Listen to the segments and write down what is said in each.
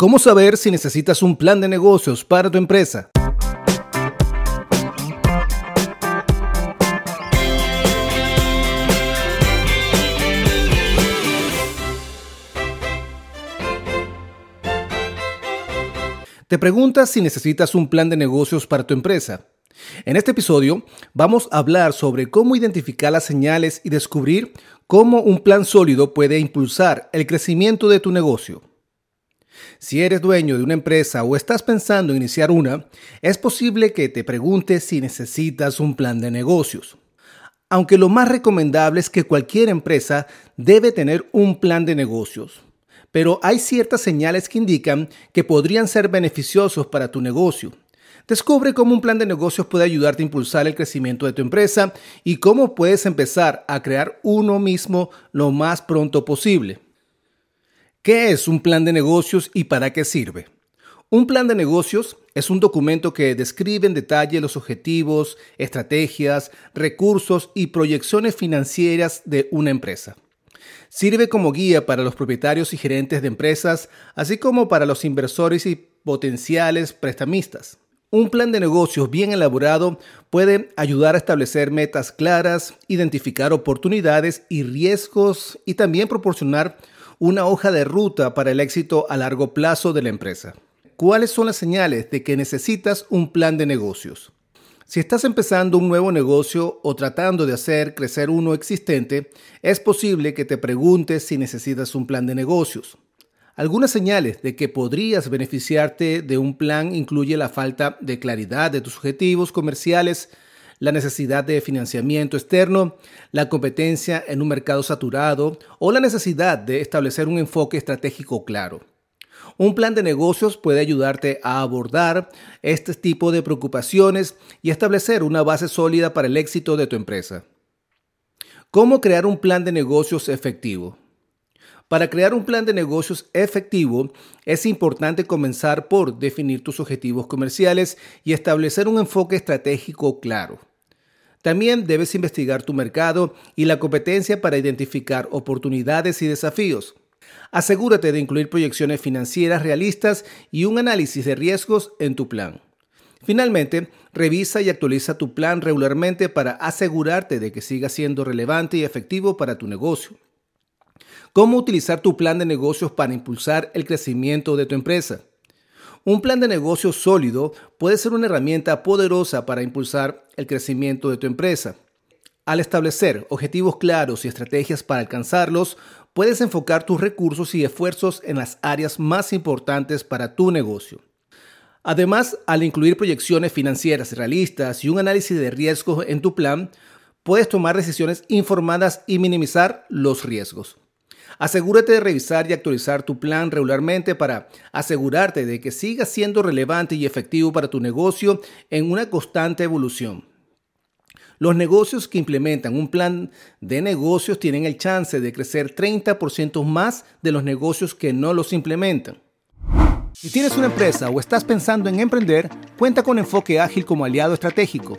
¿Cómo saber si necesitas un plan de negocios para tu empresa? Te preguntas si necesitas un plan de negocios para tu empresa. En este episodio vamos a hablar sobre cómo identificar las señales y descubrir cómo un plan sólido puede impulsar el crecimiento de tu negocio. Si eres dueño de una empresa o estás pensando en iniciar una, es posible que te preguntes si necesitas un plan de negocios. Aunque lo más recomendable es que cualquier empresa debe tener un plan de negocios. Pero hay ciertas señales que indican que podrían ser beneficiosos para tu negocio. Descubre cómo un plan de negocios puede ayudarte a impulsar el crecimiento de tu empresa y cómo puedes empezar a crear uno mismo lo más pronto posible. ¿Qué es un plan de negocios y para qué sirve? Un plan de negocios es un documento que describe en detalle los objetivos, estrategias, recursos y proyecciones financieras de una empresa. Sirve como guía para los propietarios y gerentes de empresas, así como para los inversores y potenciales prestamistas. Un plan de negocios bien elaborado puede ayudar a establecer metas claras, identificar oportunidades y riesgos y también proporcionar una hoja de ruta para el éxito a largo plazo de la empresa. ¿Cuáles son las señales de que necesitas un plan de negocios? Si estás empezando un nuevo negocio o tratando de hacer crecer uno existente, es posible que te preguntes si necesitas un plan de negocios. Algunas señales de que podrías beneficiarte de un plan incluye la falta de claridad de tus objetivos comerciales, la necesidad de financiamiento externo, la competencia en un mercado saturado o la necesidad de establecer un enfoque estratégico claro. Un plan de negocios puede ayudarte a abordar este tipo de preocupaciones y establecer una base sólida para el éxito de tu empresa. ¿Cómo crear un plan de negocios efectivo? Para crear un plan de negocios efectivo es importante comenzar por definir tus objetivos comerciales y establecer un enfoque estratégico claro. También debes investigar tu mercado y la competencia para identificar oportunidades y desafíos. Asegúrate de incluir proyecciones financieras realistas y un análisis de riesgos en tu plan. Finalmente, revisa y actualiza tu plan regularmente para asegurarte de que siga siendo relevante y efectivo para tu negocio. ¿Cómo utilizar tu plan de negocios para impulsar el crecimiento de tu empresa? Un plan de negocio sólido puede ser una herramienta poderosa para impulsar el crecimiento de tu empresa. Al establecer objetivos claros y estrategias para alcanzarlos, puedes enfocar tus recursos y esfuerzos en las áreas más importantes para tu negocio. Además, al incluir proyecciones financieras realistas y un análisis de riesgos en tu plan, puedes tomar decisiones informadas y minimizar los riesgos. Asegúrate de revisar y actualizar tu plan regularmente para asegurarte de que siga siendo relevante y efectivo para tu negocio en una constante evolución. Los negocios que implementan un plan de negocios tienen el chance de crecer 30% más de los negocios que no los implementan. Si tienes una empresa o estás pensando en emprender, cuenta con Enfoque Ágil como aliado estratégico.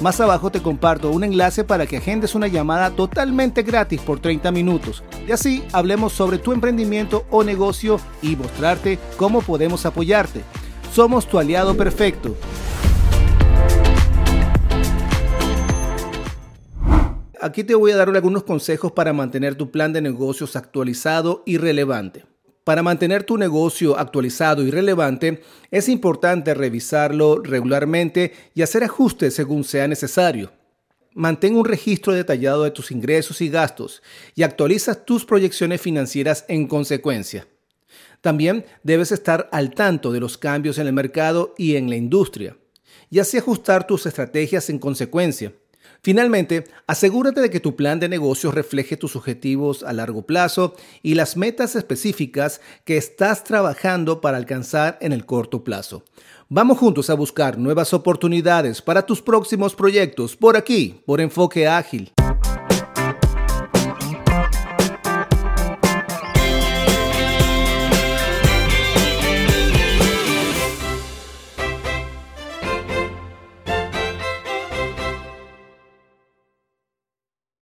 Más abajo te comparto un enlace para que agendes una llamada totalmente gratis por 30 minutos y así hablemos sobre tu emprendimiento o negocio y mostrarte cómo podemos apoyarte. Somos tu aliado perfecto. Aquí te voy a dar algunos consejos para mantener tu plan de negocios actualizado y relevante. Para mantener tu negocio actualizado y relevante, es importante revisarlo regularmente y hacer ajustes según sea necesario. Mantén un registro detallado de tus ingresos y gastos y actualiza tus proyecciones financieras en consecuencia. También debes estar al tanto de los cambios en el mercado y en la industria, y así ajustar tus estrategias en consecuencia. Finalmente, asegúrate de que tu plan de negocios refleje tus objetivos a largo plazo y las metas específicas que estás trabajando para alcanzar en el corto plazo. Vamos juntos a buscar nuevas oportunidades para tus próximos proyectos por aquí, por Enfoque Ágil.